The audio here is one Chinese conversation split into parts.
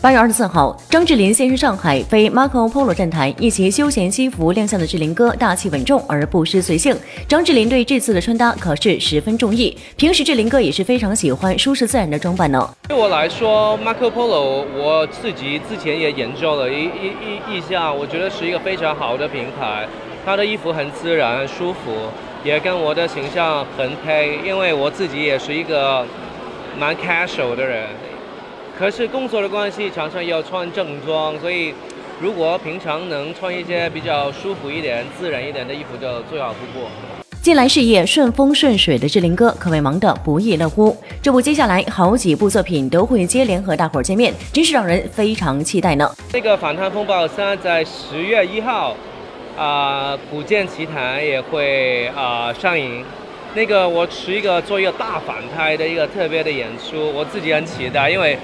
八月二十四号，张智霖现身上海飞 Marco Polo 站台，一袭休闲西服亮相的智霖哥大气稳重而不失随性。张智霖对这次的穿搭可是十分中意，平时智霖哥也是非常喜欢舒适自然的装扮呢。对我来说，Marco Polo 我自己之前也研究了一一一一下，我觉得是一个非常好的品牌，它的衣服很自然、舒服，也跟我的形象很配，因为我自己也是一个蛮 casual 的人。可是工作的关系，常常要穿正装，所以如果平常能穿一些比较舒服一点、自然一点的衣服，就最好不过。近来事业顺风顺水的志林哥，可谓忙得不亦乐乎。这不，接下来好几部作品都会接连和大伙儿见面，真是让人非常期待呢。这个《反贪风暴三》在十月一号，啊，《古剑奇谭》也会啊上映。那个我是一个做一个大反派的一个特别的演出，我自己很期待，因为。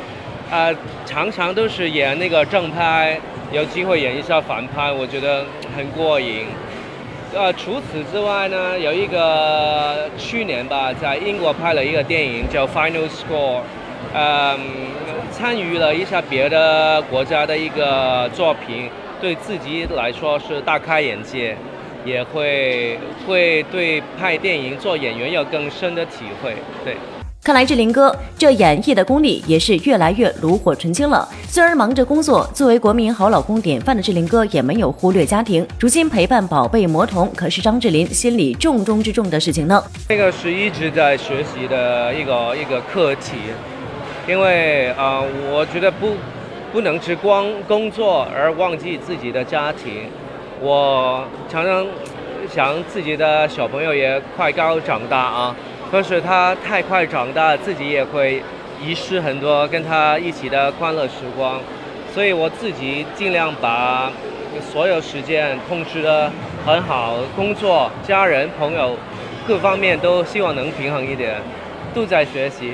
呃，常常都是演那个正派，有机会演一下反派，我觉得很过瘾。呃，除此之外呢，有一个去年吧，在英国拍了一个电影叫《Final Score》，嗯，参与了一下别的国家的一个作品，对自己来说是大开眼界，也会会对拍电影做演员有更深的体会，对。看来志林哥这演绎的功力也是越来越炉火纯青了。虽然忙着工作，作为国民好老公典范的志林哥也没有忽略家庭。如今陪伴宝贝魔童，可是张智霖心里重中之重的事情呢。这个是一直在学习的一个一个课题，因为啊，我觉得不不能只光工作而忘记自己的家庭。我常常想自己的小朋友也快高长大啊。可是他太快长大，自己也会遗失很多跟他一起的欢乐时光，所以我自己尽量把所有时间控制得很好，工作、家人、朋友各方面都希望能平衡一点，都在学习。